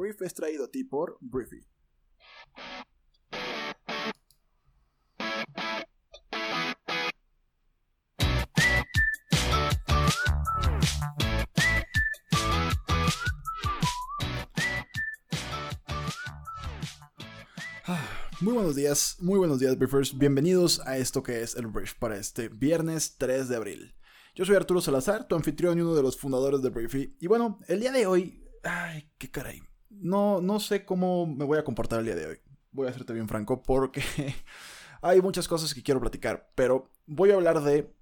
brief es traído a ti por Briefy. Ah, muy buenos días, muy buenos días, Briefers. Bienvenidos a esto que es el Brief para este viernes 3 de abril. Yo soy Arturo Salazar, tu anfitrión y uno de los fundadores de Briefy. Y bueno, el día de hoy. Ay, qué caray. No, no sé cómo me voy a comportar el día de hoy. Voy a hacerte bien franco porque hay muchas cosas que quiero platicar. Pero voy a hablar de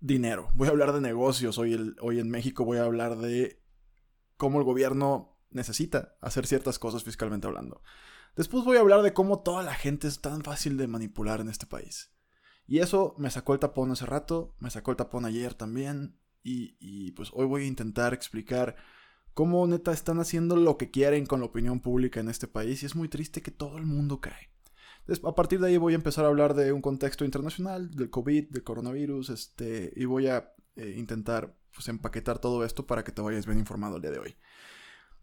dinero. Voy a hablar de negocios hoy en México. Voy a hablar de cómo el gobierno necesita hacer ciertas cosas fiscalmente hablando. Después voy a hablar de cómo toda la gente es tan fácil de manipular en este país. Y eso me sacó el tapón hace rato, me sacó el tapón ayer también. Y, pues hoy voy a intentar explicar cómo neta están haciendo lo que quieren con la opinión pública en este país. Y es muy triste que todo el mundo cae. a partir de ahí voy a empezar a hablar de un contexto internacional, del COVID, del coronavirus, este, y voy a eh, intentar pues, empaquetar todo esto para que te vayas bien informado el día de hoy.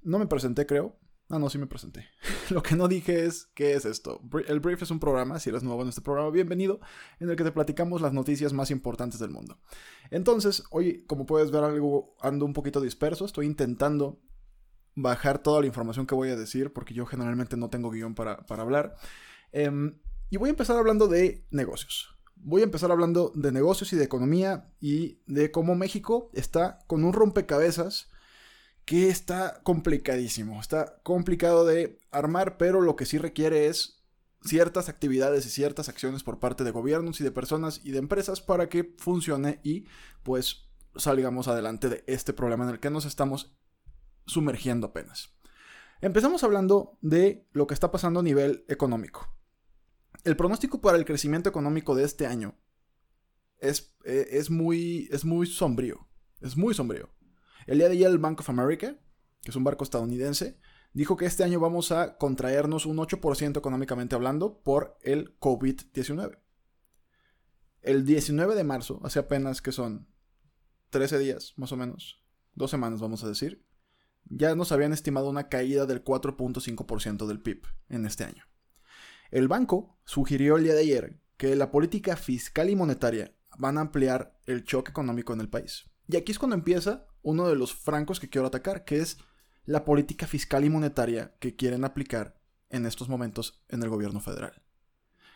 No me presenté, creo. Ah, no, sí me presenté. Lo que no dije es, ¿qué es esto? El Brief es un programa, si eres nuevo en este programa, bienvenido, en el que te platicamos las noticias más importantes del mundo. Entonces, hoy, como puedes ver, algo ando un poquito disperso, estoy intentando bajar toda la información que voy a decir, porque yo generalmente no tengo guion para, hablar. Em, y voy a empezar hablando de negocios. Voy a empezar hablando de negocios y de economía y de cómo México está con un rompecabezas que está complicadísimo, está complicado de armar, pero lo que sí requiere es ciertas actividades y ciertas acciones por parte de gobiernos y de personas y de empresas para que funcione y pues salgamos adelante de este problema en el que nos estamos sumergiendo apenas. Empezamos hablando de lo que está pasando a nivel económico. El pronóstico para el crecimiento económico de este año es, eh, es, muy, es muy sombrío. Es muy sombrío. El día de ayer el Bank of America, que es un barco estadounidense, dijo que este año vamos a contraernos un 8% económicamente hablando por el COVID-19. El 19 de marzo, hace apenas que son 13 días, más o menos, dos semanas vamos a decir, ya nos habían estimado una caída del 4.5% del PIB en este año. El banco sugirió el día de ayer que la política fiscal y monetaria van a ampliar el choque económico en el país. Y aquí es cuando empieza uno de los francos que quiero atacar, que es la política fiscal y monetaria que quieren aplicar en estos momentos en el gobierno federal.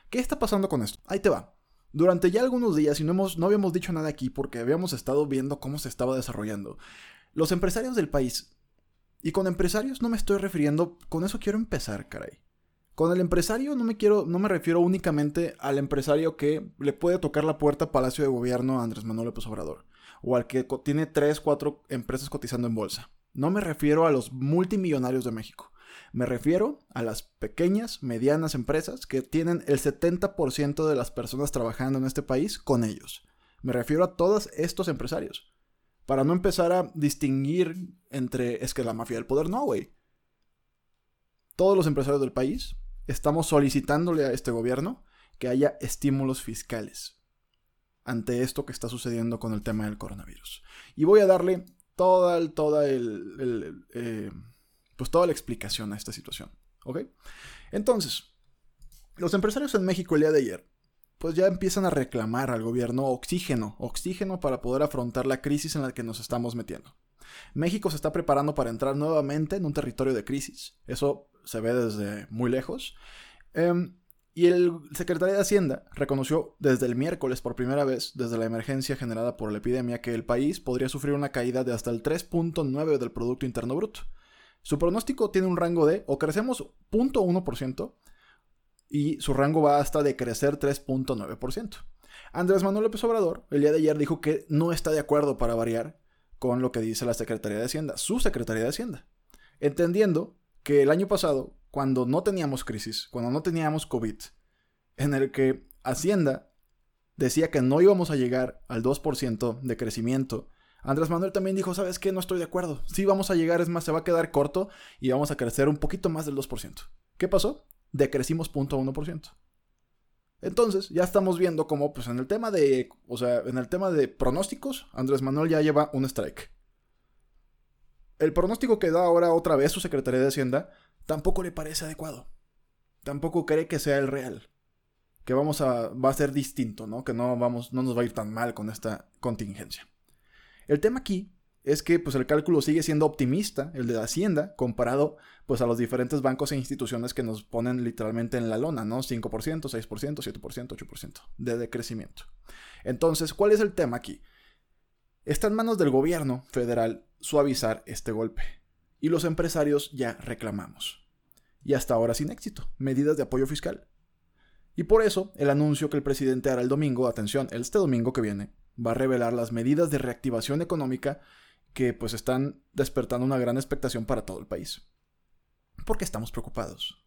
¿Qué está pasando con esto? Ahí te va. Durante ya algunos días, y no, hemos, no habíamos dicho nada aquí porque habíamos estado viendo cómo se estaba desarrollando, los empresarios del país, y con empresarios no me estoy refiriendo, con eso quiero empezar, caray. Con el empresario no me quiero, no me refiero únicamente al empresario que le puede tocar la puerta a Palacio de Gobierno a Andrés Manuel López Obrador o al que tiene 3, 4 empresas cotizando en bolsa. No me refiero a los multimillonarios de México. Me refiero a las pequeñas, medianas empresas que tienen el 70% de las personas trabajando en este país con ellos. Me refiero a todos estos empresarios. Para no empezar a distinguir entre es que la mafia del poder, no, güey. Todos los empresarios del país estamos solicitándole a este gobierno que haya estímulos fiscales ante esto que está sucediendo con el tema del coronavirus. Y voy a darle toda, toda, el, eh, pues toda la explicación a esta situación. ¿Ok? Entonces, los empresarios en México el día de ayer, pues ya empiezan a reclamar al gobierno oxígeno, oxígeno para poder afrontar la crisis en la que nos estamos metiendo. México se está preparando para entrar nuevamente en un territorio de crisis. Eso se ve desde muy lejos. Em, y el secretario de Hacienda reconoció desde el miércoles por primera vez, desde la emergencia generada por la epidemia, que el país podría sufrir una caída de hasta el 3.9 del Producto Interno Bruto. Su pronóstico tiene un rango de o crecemos 0.1% y su rango va hasta de crecer 3.9%. Andrés Manuel López Obrador el día de ayer dijo que no está de acuerdo para variar con lo que dice la Secretaría de Hacienda, su Secretaría de Hacienda, entendiendo que el año pasado, cuando no teníamos crisis, cuando no teníamos COVID, en el que Hacienda decía que no íbamos a llegar al 2% de crecimiento, Andrés Manuel también dijo, ¿sabes qué? No estoy de acuerdo. Sí vamos a llegar, es más, se va a quedar corto y vamos a crecer un poquito más del 2%. ¿Qué pasó? Decrecimos 0.1%. Entonces, ya estamos viendo cómo, pues en el tema de, o sea, en el tema de pronósticos, Andrés Manuel ya lleva un strike. El pronóstico que da ahora otra vez su Secretaría de Hacienda tampoco le parece adecuado. Tampoco cree que sea el real. Que vamos a, va a ser distinto, ¿no? Que no, vamos, no nos va a ir tan mal con esta contingencia. El tema aquí es que pues, el cálculo sigue siendo optimista, el de Hacienda, comparado pues, a los diferentes bancos e instituciones que nos ponen literalmente en la lona, ¿no? 5%, 6%, 7%, 8% de decrecimiento. Entonces, ¿cuál es el tema aquí? Está en manos del gobierno federal suavizar este golpe. Y los empresarios ya reclamamos. Y hasta ahora sin éxito. Medidas de apoyo fiscal. Y por eso, el anuncio que el presidente hará el domingo, atención, este domingo que viene, va a revelar las medidas de reactivación económica que pues están despertando una gran expectación para todo el país. Porque estamos preocupados.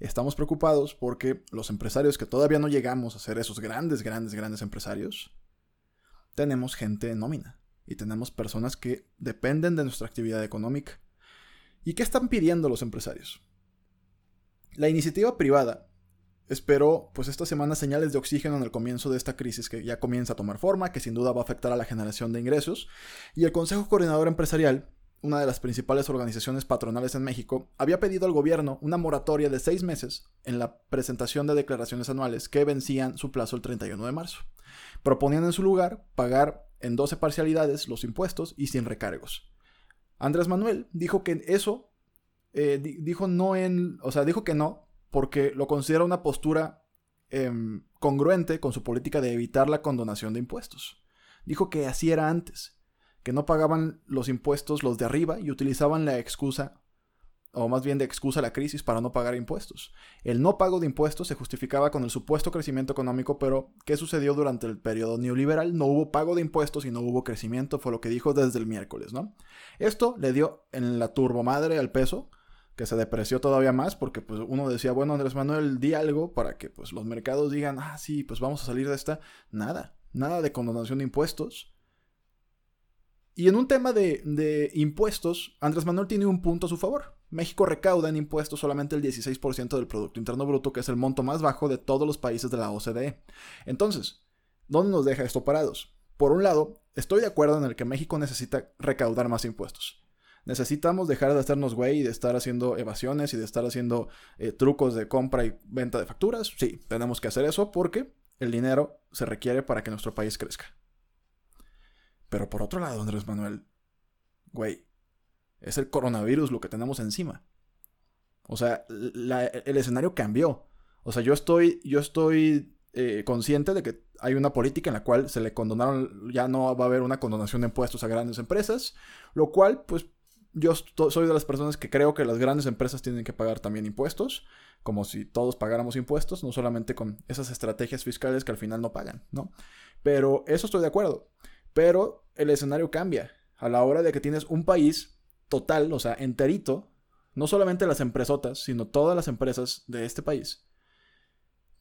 Estamos preocupados porque los empresarios que todavía no llegamos a ser esos grandes, grandes, grandes empresarios, tenemos gente en nómina y tenemos personas que dependen de nuestra actividad económica. ¿Y qué están pidiendo los empresarios? La iniciativa privada esperó pues esta semana señales de oxígeno en el comienzo de esta crisis que ya comienza a tomar forma, que sin duda va a afectar a la generación de ingresos, y el Consejo Coordinador Empresarial, una de las principales organizaciones patronales en México, había pedido al gobierno una moratoria de seis meses en la presentación de declaraciones anuales que vencían su plazo el 31 de marzo. Proponían en su lugar pagar en 12 parcialidades los impuestos y sin recargos. Andrés Manuel dijo que eso, eh, dijo no en, o sea, dijo que no porque lo considera una postura em, congruente con su política de evitar la condonación de impuestos. Dijo que así era antes, que no pagaban los impuestos los de arriba y utilizaban la excusa o más bien de excusa la crisis para no pagar impuestos. El no pago de impuestos se justificaba con el supuesto crecimiento económico, pero ¿qué sucedió durante el periodo neoliberal? No hubo pago de impuestos y no hubo crecimiento, fue lo que dijo desde el miércoles, ¿no? Esto le dio en la turbomadre al peso, que se depreció todavía más, porque pues uno decía, bueno, Andrés Manuel, di algo para que pues los mercados digan, ah, sí, pues vamos a salir de esta. Nada, nada de condonación de impuestos. Y en un tema de, impuestos, Andrés Manuel tiene un punto a su favor México recauda en impuestos solamente el 16% del Producto Interno Bruto, que es el monto más bajo de todos los países de la OCDE. Entonces, ¿dónde nos deja esto parados? Por un lado, estoy de acuerdo en el que México necesita recaudar más impuestos. Necesitamos dejar de hacernos güey y de estar haciendo evasiones y de estar haciendo eh, trucos de compra y venta de facturas. Sí, tenemos que hacer eso porque el dinero se requiere para que nuestro país crezca. Pero por otro lado, Andrés Manuel, güey, es el coronavirus lo que tenemos encima. O sea, el escenario cambió. O sea, yo estoy, yo estoy eh, consciente de que hay una política en la cual se le condonaron, ya no va a haber una condonación de impuestos a grandes empresas, lo cual, pues, yo soy de las personas que creo que las grandes empresas tienen que pagar también impuestos, como si todos pagáramos impuestos, no solamente con esas estrategias fiscales que al final no pagan, ¿no? Pero eso estoy de acuerdo. Pero el escenario cambia a la hora de que tienes un país total, o sea, enterito, no solamente las empresotas, sino todas las empresas de este país,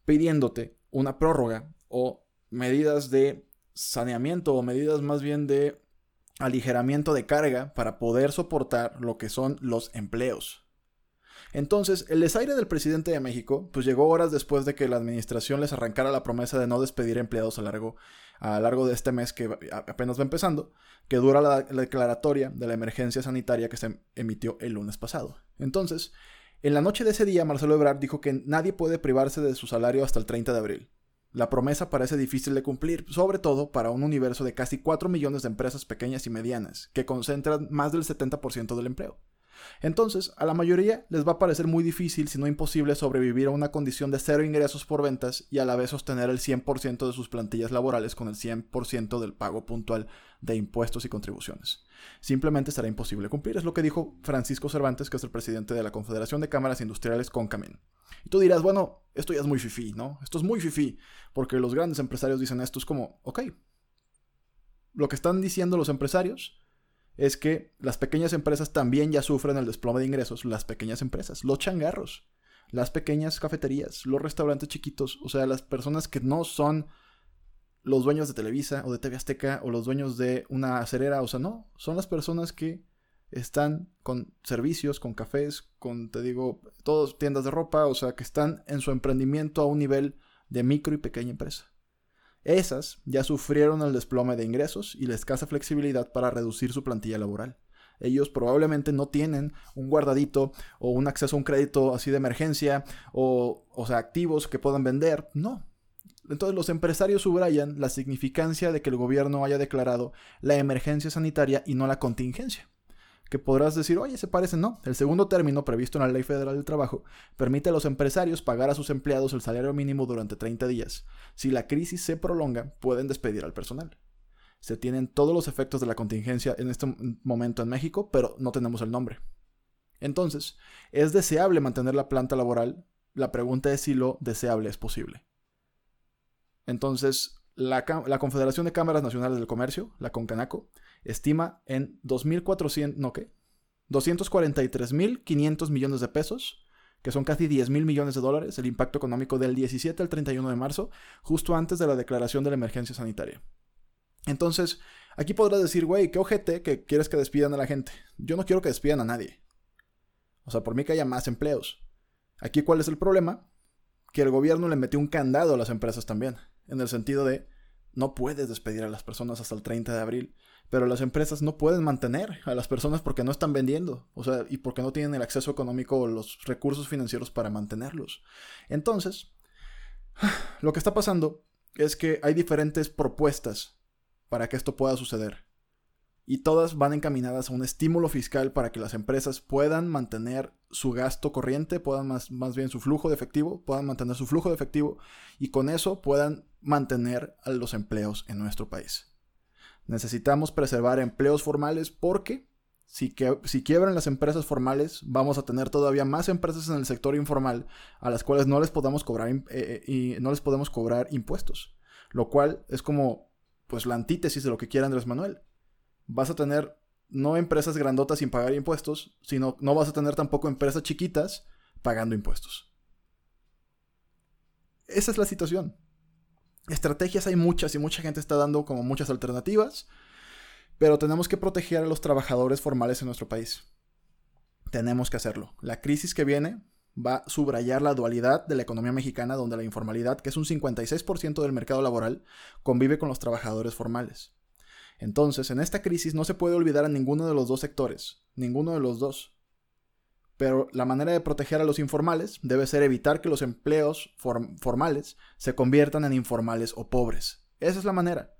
pidiéndote una prórroga o medidas de saneamiento o medidas más bien de aligeramiento de carga para poder soportar lo que son los empleos. Entonces, el desaire del presidente de México, pues llegó horas después de que la administración les arrancara la promesa de no despedir empleados a largo, a largo de este mes que apenas va empezando, que dura la, declaratoria de la emergencia sanitaria que se emitió el lunes pasado. Entonces, en la noche de ese día, Marcelo Ebrard dijo que nadie puede privarse de su salario hasta el 30 de abril. La promesa parece difícil de cumplir, sobre todo para un universo de casi 4 millones de empresas pequeñas y medianas, que concentran más del 70% del empleo. Entonces, a la mayoría les va a parecer muy difícil, si no imposible, sobrevivir a una condición de cero ingresos por ventas y a la vez sostener el 100% de sus plantillas laborales con el 100% del pago puntual de impuestos y contribuciones. Simplemente será imposible cumplir, es lo que dijo Francisco Cervantes, que es el presidente de la Confederación de Cámaras Industriales Concamen. Y tú dirás, bueno, esto ya es muy fifí, ¿no? Esto es muy fifí, porque los grandes empresarios dicen esto, es como, ok, lo que están diciendo los empresarios es que las pequeñas empresas también ya sufren el desplome de ingresos, las pequeñas empresas, los changarros, las pequeñas cafeterías, los restaurantes chiquitos, o sea, las personas que no son los dueños de Televisa o de TV Azteca o los dueños de una acerera, o sea, no, son las personas que están con servicios, con cafés, con, te digo, todas tiendas de ropa, o sea, que están en su emprendimiento a un nivel de micro y pequeña empresa. Esas ya sufrieron el desplome de ingresos y la escasa flexibilidad para reducir su plantilla laboral. Ellos probablemente no tienen un guardadito o un acceso a un crédito así de emergencia o, o sea, activos que puedan vender. No. Entonces los empresarios subrayan la significancia de que el gobierno haya declarado la emergencia sanitaria y no la contingencia que podrás decir, oye, se parece, no. El segundo término, previsto en la Ley Federal del Trabajo, permite a los empresarios pagar a sus empleados el salario mínimo durante 30 días. Si la crisis se prolonga, pueden despedir al personal. Se tienen todos los efectos de la contingencia en este momento en México, pero no tenemos el nombre. Entonces, ¿es deseable mantener la planta laboral? La pregunta es si lo deseable es posible. Entonces, la, la Confederación de Cámaras Nacionales del Comercio, la CONCANACO, estima en 2.400, no qué, 243.500 millones de pesos, que son casi 10.000 millones de dólares, el impacto económico del 17 al 31 de marzo, justo antes de la declaración de la emergencia sanitaria. Entonces, aquí podrás decir, güey, qué ojete que quieres que despidan a la gente. Yo no quiero que despidan a nadie. O sea, por mí que haya más empleos. Aquí, ¿cuál es el problema? Que el gobierno le metió un candado a las empresas también, en el sentido de no puedes despedir a las personas hasta el 30 de abril pero las empresas no pueden mantener a las personas porque no están vendiendo, o sea, y porque no tienen el acceso económico o los recursos financieros para mantenerlos. Entonces, lo que está pasando es que hay diferentes propuestas para que esto pueda suceder. Y todas van encaminadas a un estímulo fiscal para que las empresas puedan mantener su gasto corriente, puedan más, más bien su flujo de efectivo, puedan mantener su flujo de efectivo y con eso puedan mantener a los empleos en nuestro país. Necesitamos preservar empleos formales porque si, quiebran las empresas formales, vamos a tener todavía más empresas en el sector informal a las cuales no les podamos cobrar, eh, eh, y no les podemos cobrar impuestos. Lo cual es como pues la antítesis de lo que quiere Andrés Manuel. Vas a tener no empresas grandotas sin pagar impuestos, sino no vas a tener tampoco empresas chiquitas pagando impuestos. Esa es la situación. Estrategias hay muchas y mucha gente está dando como muchas alternativas, pero tenemos que proteger a los trabajadores formales en nuestro país. Tenemos que hacerlo. La crisis que viene va a subrayar la dualidad de la economía mexicana, donde la informalidad, que es un 56% del mercado laboral, convive con los trabajadores formales. Entonces, en esta crisis no se puede olvidar a ninguno de los dos sectores, ninguno de los dos. Pero la manera de proteger a los informales debe ser evitar que los empleos formales se conviertan en informales o pobres. Esa es la manera.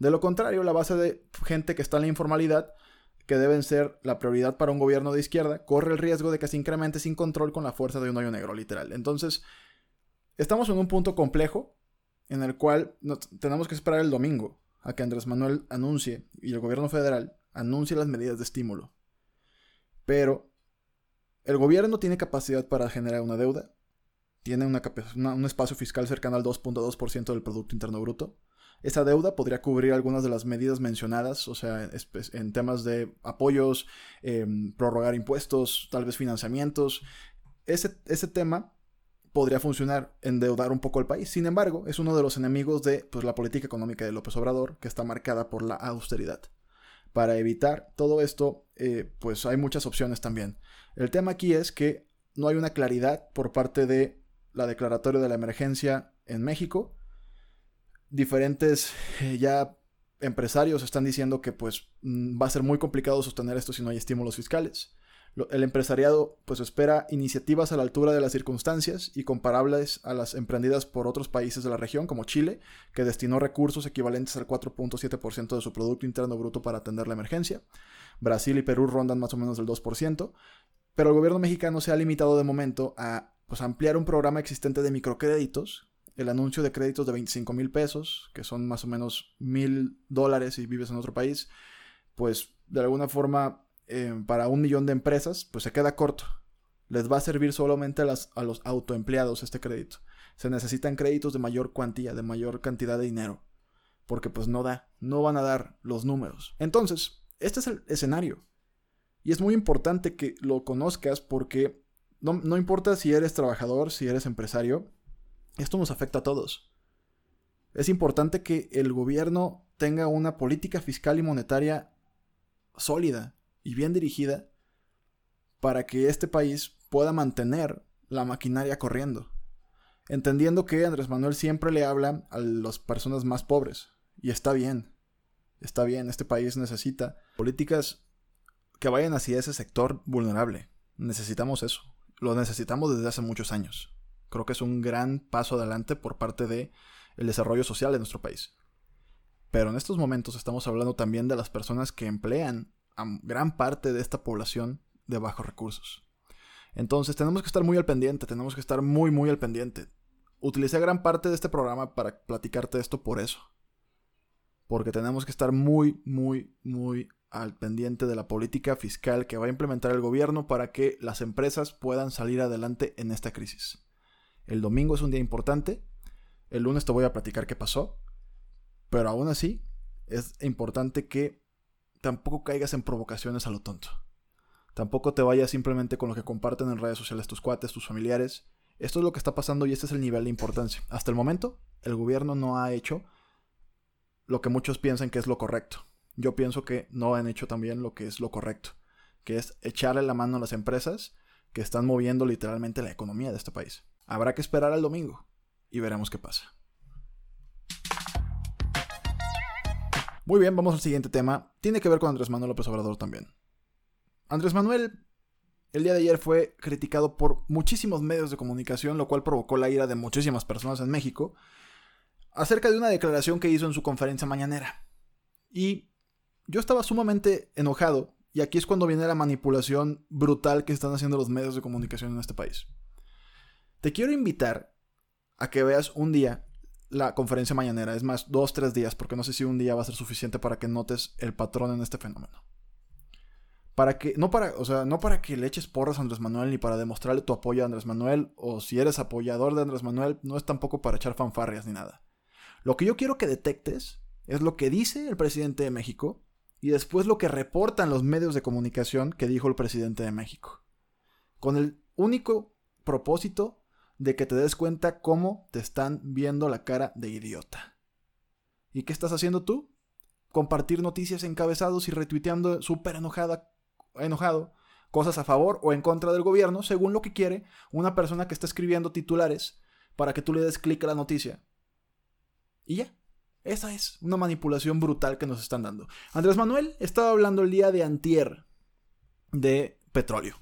De lo contrario, la base de gente que está en la informalidad, que deben ser la prioridad para un gobierno de izquierda, corre el riesgo de que se incremente sin control con la fuerza de un hoyo negro, literal. Entonces, estamos en un punto complejo en el cual tenemos que esperar el domingo a que Andrés Manuel anuncie y el gobierno federal anuncie las medidas de estímulo. Pero el gobierno tiene capacidad para generar una deuda, tiene un espacio fiscal cercano al 2.2% del Producto Interno Bruto. Esa deuda podría cubrir algunas de las medidas mencionadas, o sea, en temas de apoyos, em, prorrogar impuestos, tal vez financiamientos. Ese, tema podría funcionar, endeudar un poco el país. Sin embargo, es uno de los enemigos de pues, la política económica de López Obrador, que está marcada por la austeridad. Para evitar todo esto, eh, pues hay muchas opciones también. El tema aquí es que no hay una claridad por parte de la declaratoria de la emergencia en México. Diferentes eh, ya empresarios están diciendo que pues mm, va a ser muy complicado sostener esto si no hay estímulos fiscales el empresariado pues espera iniciativas a la altura de las circunstancias y comparables a las emprendidas por otros países de la región como Chile, que destinó recursos equivalentes al 4.7% de su Producto Interno Bruto para atender la emergencia. Brasil y Perú rondan más o menos el 2%, pero el gobierno mexicano se ha limitado de momento a pues, ampliar un programa existente de microcréditos, el anuncio de créditos de 25 mil pesos, que son más o menos mil dólares si vives en otro país, pues de alguna forma eh, para un millón de empresas, pues se queda corto. Les va a servir solamente a, a los autoempleados este crédito. Se necesitan créditos de mayor cuantía, de mayor cantidad de dinero. Porque pues no da, no van a dar los números. Entonces, este es el escenario. Y es muy importante que lo conozcas porque no, importa si eres trabajador, si eres empresario, esto nos afecta a todos. Es importante que el gobierno tenga una política fiscal y monetaria sólida, y bien dirigida para que este país pueda mantener la maquinaria corriendo. Entendiendo que Andrés Manuel siempre le habla a las personas más pobres. Y está bien. Está bien, este país necesita políticas que vayan hacia ese sector vulnerable. Necesitamos eso. Lo necesitamos desde hace muchos años. Creo que es un gran paso adelante por parte de el desarrollo social de nuestro país. Pero en estos momentos estamos hablando también de las personas que emplean a gran parte de esta población de bajos recursos. Entonces tenemos que estar muy al pendiente, tenemos que estar muy, muy al pendiente. Utilicé gran parte de este programa para platicarte esto por eso. Porque tenemos que estar muy, muy, muy al pendiente de la política fiscal que va a implementar el gobierno para que las empresas puedan salir adelante en esta crisis. El domingo es un día importante. El lunes te voy a platicar qué pasó. Pero aún así, es importante que tampoco caigas en provocaciones a lo tonto. Tampoco te vayas simplemente con lo que comparten en redes sociales tus cuates, tus familiares. Esto es lo que está pasando y este es el nivel de importancia. Hasta el momento, el gobierno no ha hecho lo que muchos piensan que es lo correcto. Yo pienso que no han hecho también lo que es lo correcto, que es echarle la mano a las empresas que están moviendo literalmente la economía de este país. Habrá que esperar al domingo y veremos qué pasa. Muy bien, vamos al siguiente tema. Tiene que ver con Andrés Manuel López Obrador también. Andrés Manuel el día de ayer fue criticado por muchísimos medios de comunicación, lo cual provocó la ira de muchísimas personas en México, acerca de una declaración que hizo en su conferencia mañanera. Y yo estaba sumamente enojado, y aquí es cuando viene la manipulación brutal que están haciendo los medios de comunicación en este país. Te quiero invitar a que veas un día la conferencia mañanera, es más, dos, tres días, porque no sé si un día va a ser suficiente para que notes el patrón en este fenómeno para que, no para, o sea, no para que le eches porras a Andrés Manuel ni para demostrarle tu apoyo a Andrés Manuel, o si eres apoyador de Andrés Manuel, no es tampoco para echar fanfarrias ni nada. Lo que yo quiero que detectes es lo que dice el presidente de México y después lo que reportan los medios de comunicación que dijo el presidente de México. Con el único propósito de que te des cuenta cómo te están viendo la cara de idiota. ¿Y qué estás haciendo tú? Compartir noticias encabezados y retuiteando súper enojado, cosas a favor o en contra del gobierno, según lo que quiere una persona que está escribiendo titulares para que tú le des clic a la noticia. Y ya. Esa es una manipulación brutal que nos están dando. Andrés Manuel estaba hablando el día de antier de petróleo.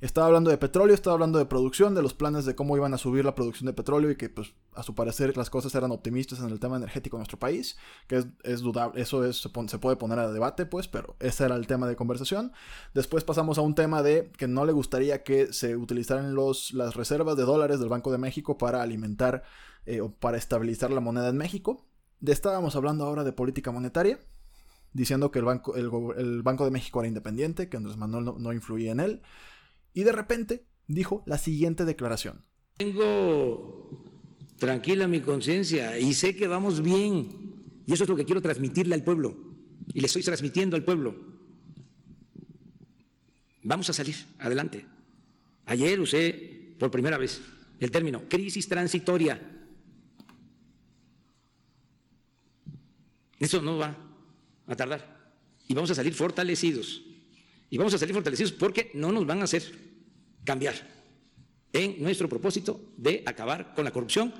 Estaba hablando de petróleo, estaba hablando de producción, de los planes de cómo iban a subir la producción de petróleo y que, pues, a su parecer las cosas eran optimistas en el tema energético de nuestro país, que es, dudable, eso es, se, puede poner a debate, pues, pero ese era el tema de conversación. Después pasamos a un tema de que no le gustaría que se utilizaran los, las reservas de dólares del Banco de México para alimentar eh, o para estabilizar la moneda en México. Estábamos hablando ahora de política monetaria, diciendo que el Banco, el, Banco de México era independiente, que Andrés Manuel no influía en él. Y de repente dijo la siguiente declaración. Tengo tranquila mi conciencia y sé que vamos bien. Y eso es lo que quiero transmitirle al pueblo. Y le estoy transmitiendo al pueblo. Vamos a salir adelante. Ayer usé por primera vez el término crisis transitoria. Eso no va a tardar. Y vamos a salir fortalecidos. Y vamos a salir fortalecidos porque no nos van a hacer cambiar en nuestro propósito de acabar con la corrupción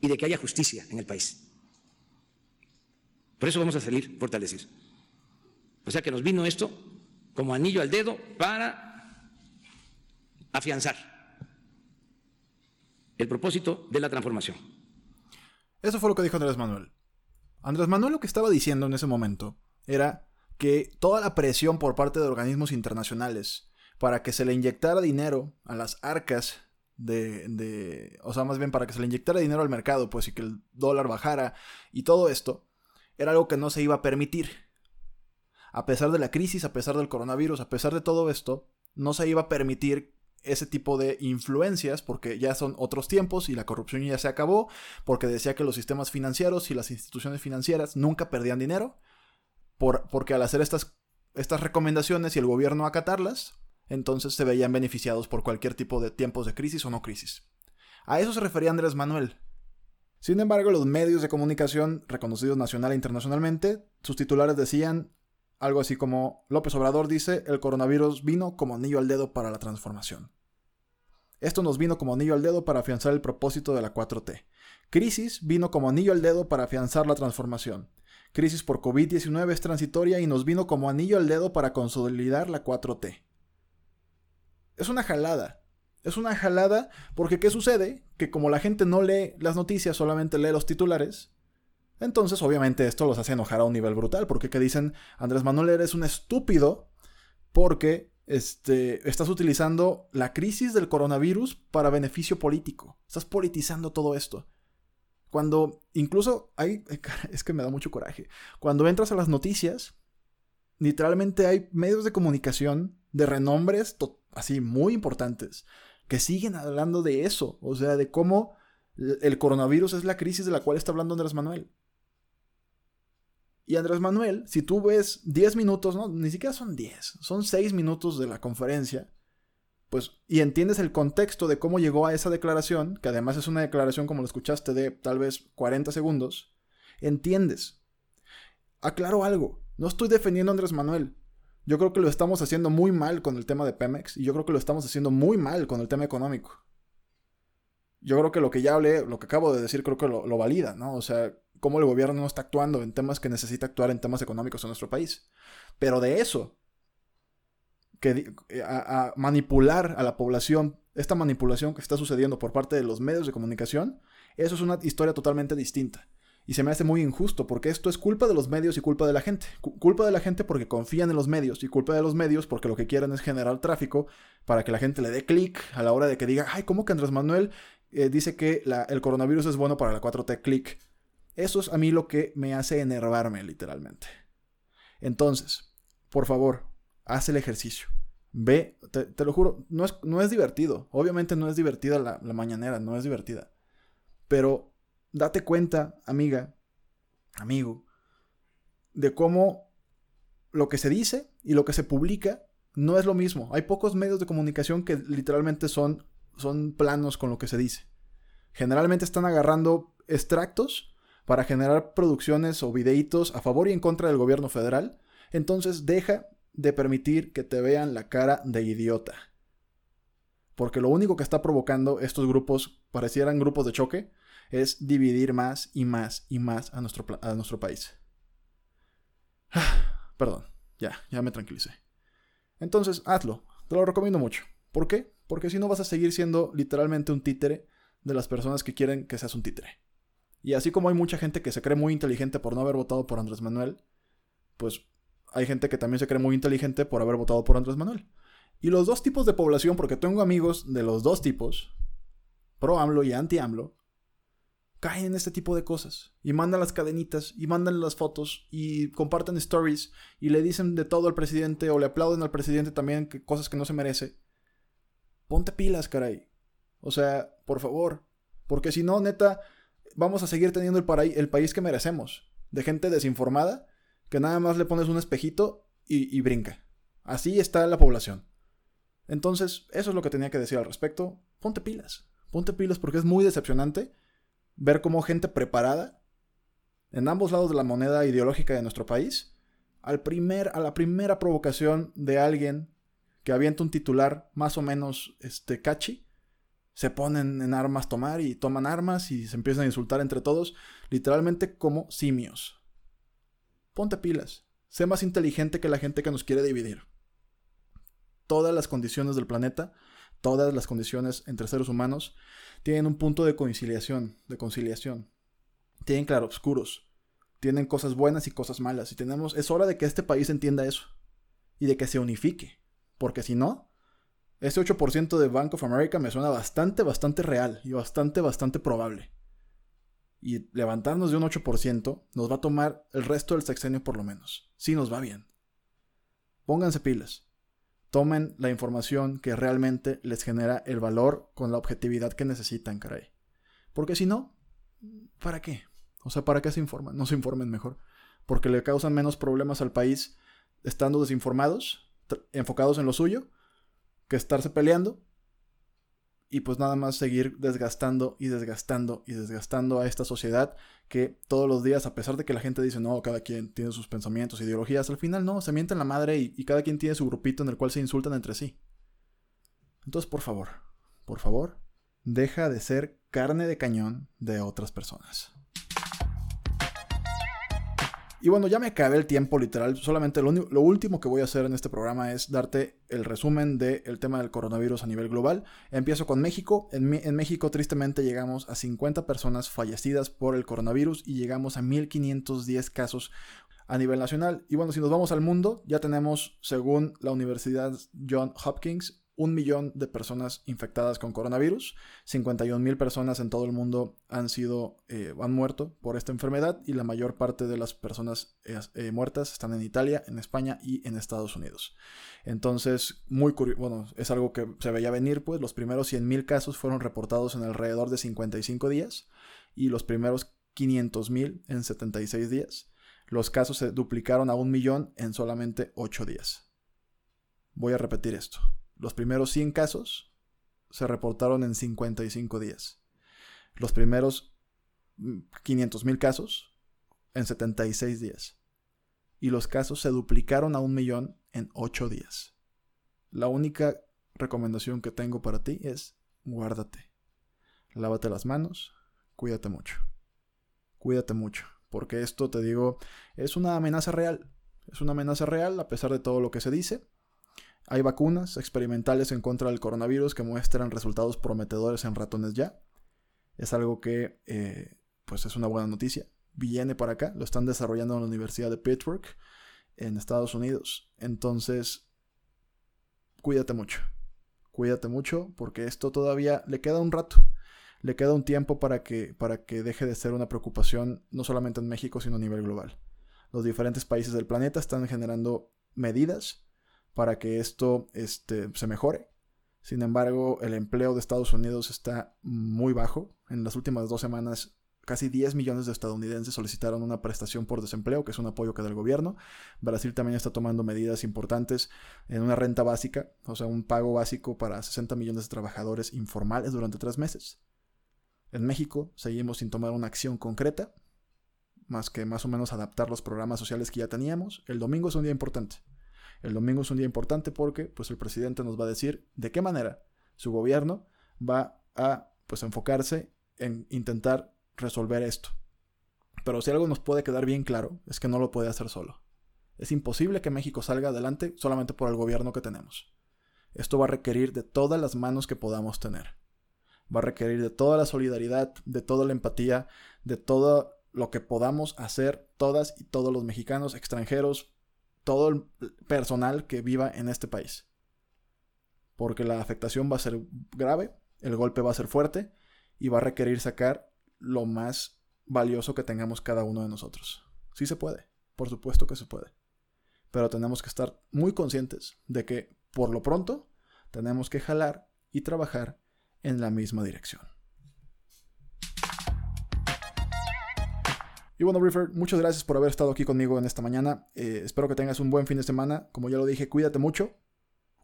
y de que haya justicia en el país. Por eso vamos a salir fortalecidos. O sea que nos vino esto como anillo al dedo para afianzar el propósito de la transformación. Eso fue lo que dijo Andrés Manuel. Andrés Manuel lo que estaba diciendo en ese momento era que toda la presión por parte de organismos internacionales para que se le inyectara dinero a las arcas de, o sea, más bien para que se le inyectara dinero al mercado, pues y que el dólar bajara y todo esto, era algo que no se iba a permitir. A pesar de la crisis, a pesar del coronavirus, a pesar de todo esto, no se iba a permitir ese tipo de influencias porque ya son otros tiempos y la corrupción ya se acabó, porque decía que los sistemas financieros y las instituciones financieras nunca perdían dinero, por, porque al hacer estas, estas recomendaciones y el gobierno acatarlas, entonces se veían beneficiados por cualquier tipo de tiempos de crisis o no crisis. A eso se refería Andrés Manuel. Sin embargo, los medios de comunicación reconocidos nacional e internacionalmente, sus titulares decían algo así como López Obrador dice, el coronavirus vino como anillo al dedo para la transformación. Esto nos vino como anillo al dedo para afianzar el propósito de la 4T. Crisis vino como anillo al dedo para afianzar la transformación. crisis por COVID-19 es transitoria y nos vino como anillo al dedo para consolidar la 4T. Es una jalada. Es una jalada porque ¿qué sucede? Que como la gente no lee las noticias, solamente lee los titulares, entonces obviamente esto los hace enojar a un nivel brutal, porque que dicen, Andrés Manuel eres un estúpido porque este, estás utilizando la crisis del coronavirus para beneficio político. Estás politizando todo esto. Cuando incluso hay, es que me da mucho coraje, cuando entras a las noticias, literalmente hay medios de comunicación de renombres así muy importantes que siguen hablando de eso, o sea, de cómo el coronavirus es la crisis de la cual está hablando Andrés Manuel. Y Andrés Manuel, si tú ves 10 minutos, no, ni siquiera son 10, son 6 minutos de la conferencia, pues, y entiendes el contexto de cómo llegó a esa declaración, que además es una declaración como lo escuchaste de tal vez 40 segundos, entiendes. Aclaro algo, no estoy defendiendo a Andrés Manuel. Yo creo que lo estamos haciendo muy mal con el tema de Pemex y yo creo que lo estamos haciendo muy mal con el tema económico. Yo creo que lo que ya hablé, lo que acabo de decir, creo que lo, lo valida, ¿no? O sea, cómo el gobierno no está actuando en temas que necesita actuar en temas económicos en nuestro país. Pero de eso, que a, manipular a la población, esta manipulación que está sucediendo por parte de los medios de comunicación, eso es una historia totalmente distinta. Y se me hace muy injusto porque esto es culpa de los medios y culpa de la gente. culpa de la gente porque confían en los medios y culpa de los medios porque lo que quieren es generar tráfico para que la gente le dé clic a la hora de que diga, ay, ¿cómo que Andrés Manuel eh, dice que el coronavirus es bueno para la 4T? Clic. Eso es a mí lo que me hace enervarme, literalmente. Entonces, por favor, haz el ejercicio. Ve, te, lo juro, no es, no es, divertido. Obviamente no es divertida la, la mañanera, no es divertida. Pero date cuenta, amiga, amigo, de cómo lo que se dice y lo que se publica no es lo mismo. Hay pocos medios de comunicación que literalmente son, son planos con lo que se dice. Generalmente están agarrando extractos para generar producciones o videitos a favor y en contra del gobierno federal, entonces deja de permitir que te vean la cara de idiota. Porque lo único que está provocando estos grupos, parecieran grupos de choque, es dividir más y más y más a nuestro, a nuestro país. perdón, ya, ya me tranquilicé. Entonces, hazlo, te lo recomiendo mucho. ¿Por qué? Porque si no vas a seguir siendo literalmente un títere de las personas que quieren que seas un títere. Y así como hay mucha gente que se cree muy inteligente por no haber votado por Andrés Manuel, pues hay gente que también se cree muy inteligente por haber votado por Andrés Manuel. Y los dos tipos de población, porque tengo amigos de los dos tipos, pro AMLO y anti AMLO, caen en este tipo de cosas. Y mandan las cadenitas, y mandan las fotos, y comparten stories, y le dicen de todo al presidente, o le aplauden al presidente también que cosas que no se merece. Ponte pilas, caray. O sea, por favor. Porque si no, neta, vamos a seguir teniendo el, el país que merecemos. De gente desinformada que nada más le pones un espejito y, y brinca. Así está la población. Entonces, eso es lo que tenía que decir al respecto. Ponte pilas. Ponte pilas porque es muy decepcionante ver cómo gente preparada en ambos lados de la moneda ideológica de nuestro país, al primer, a la primera provocación de alguien que avienta un titular más o menos este, catchy, se ponen en armas tomar y toman armas y se empiezan a insultar entre todos, literalmente como simios. Ponte pilas, sé más inteligente que la gente que nos quiere dividir. Todas las condiciones del planeta, todas las condiciones entre seres humanos, tienen un punto de conciliación, de conciliación. Tienen claroscuros, tienen cosas buenas y cosas malas, y tenemos, es hora de que este país entienda eso, y de que se unifique, porque si no, ese 8% de Bank of America me suena bastante, bastante real y bastante, bastante probable. Y levantarnos de un 8% nos va a tomar el resto del sexenio por lo menos. Si nos va bien. Pónganse pilas. Tomen la información que realmente les genera el valor con la objetividad que necesitan, caray. Porque si no, ¿para qué? O sea, ¿para qué se informan? No se informen mejor. Porque le causan menos problemas al país estando desinformados, enfocados en lo suyo, que estarse peleando y pues nada más seguir desgastando y desgastando y desgastando a esta sociedad que todos los días, a pesar de que la gente dice, no, cada quien tiene sus pensamientos, ideologías, al final no, se mienten la madre y, y cada quien tiene su grupito en el cual se insultan entre sí. Entonces, por favor, por favor, deja de ser carne de cañón de otras personas. Y bueno, ya me acabé el tiempo literal. Solamente lo, último que voy a hacer en este programa es darte el resumen del tema del coronavirus a nivel global. Empiezo con México. En, en, México, tristemente, llegamos a 50 personas fallecidas por el coronavirus y llegamos a 1510 casos a nivel nacional. Y bueno, si nos vamos al mundo, ya tenemos, según la Universidad John Hopkins, un millón de personas infectadas con coronavirus, 51 mil personas en todo el mundo han sido, eh, han muerto por esta enfermedad y la mayor parte de las personas eh, eh, muertas están en Italia, en España y en Estados Unidos. Entonces, muy curioso, bueno, es algo que se veía venir, pues los primeros 100 mil casos fueron reportados en alrededor de 55 días y los primeros 500 mil en 76 días. Los casos se duplicaron a un millón en solamente 8 días. Voy a repetir esto. Los primeros 100 casos se reportaron en 55 días. Los primeros 500 mil casos en 76 días. Y los casos se duplicaron a un millón en 8 días. La única recomendación que tengo para ti es guárdate. Lávate las manos, cuídate mucho. Cuídate mucho, porque esto te digo, es una amenaza real. Es una amenaza real a pesar de todo lo que se dice. Hay vacunas experimentales en contra del coronavirus que muestran resultados prometedores en ratones ya. Es algo que, eh, pues es una buena noticia. Viene para acá, lo están desarrollando en la Universidad de Pittsburgh, en Estados Unidos. Entonces, cuídate mucho. Cuídate mucho porque esto todavía le queda un rato. Le queda un tiempo para que, para que deje de ser una preocupación no solamente en México, sino a nivel global. Los diferentes países del planeta están generando medidas para que esto este, se mejore. Sin embargo, el empleo de Estados Unidos está muy bajo. En las últimas dos semanas, casi 10 millones de estadounidenses solicitaron una prestación por desempleo, que es un apoyo que da el gobierno. Brasil también está tomando medidas importantes en una renta básica, o sea, un pago básico para 60 millones de trabajadores informales durante tres meses. En México seguimos sin tomar una acción concreta, más que más o menos adaptar los programas sociales que ya teníamos. El domingo es un día importante. El domingo es un día importante porque pues, el presidente nos va a decir de qué manera su gobierno va a pues, enfocarse en intentar resolver esto. Pero si algo nos puede quedar bien claro es que no lo puede hacer solo. Es imposible que México salga adelante solamente por el gobierno que tenemos. Esto va a requerir de todas las manos que podamos tener. Va a requerir de toda la solidaridad, de toda la empatía, de todo lo que podamos hacer todas y todos los mexicanos, extranjeros, todo el personal que viva en este país. Porque la afectación va a ser grave, el golpe va a ser fuerte y va a requerir sacar lo más valioso que tengamos cada uno de nosotros. Sí se puede, por supuesto que se puede. Pero tenemos que estar muy conscientes de que, por lo pronto, tenemos que jalar y trabajar en la misma dirección. Y bueno, Briefer, muchas gracias por haber estado aquí conmigo en esta mañana. Eh, espero que tengas un buen fin de semana. Como ya lo dije, cuídate mucho.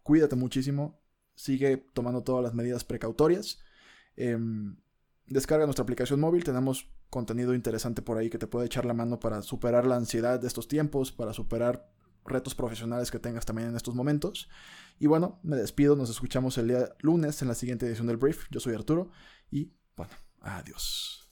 Cuídate muchísimo. Sigue tomando todas las medidas precautorias. Em, descarga nuestra aplicación móvil. Tenemos contenido interesante por ahí que te puede echar la mano para superar la ansiedad de estos tiempos, para superar retos profesionales que tengas también en estos momentos. Y bueno, me despido. Nos escuchamos el día lunes en la siguiente edición del Brief. Yo soy Arturo y bueno, adiós.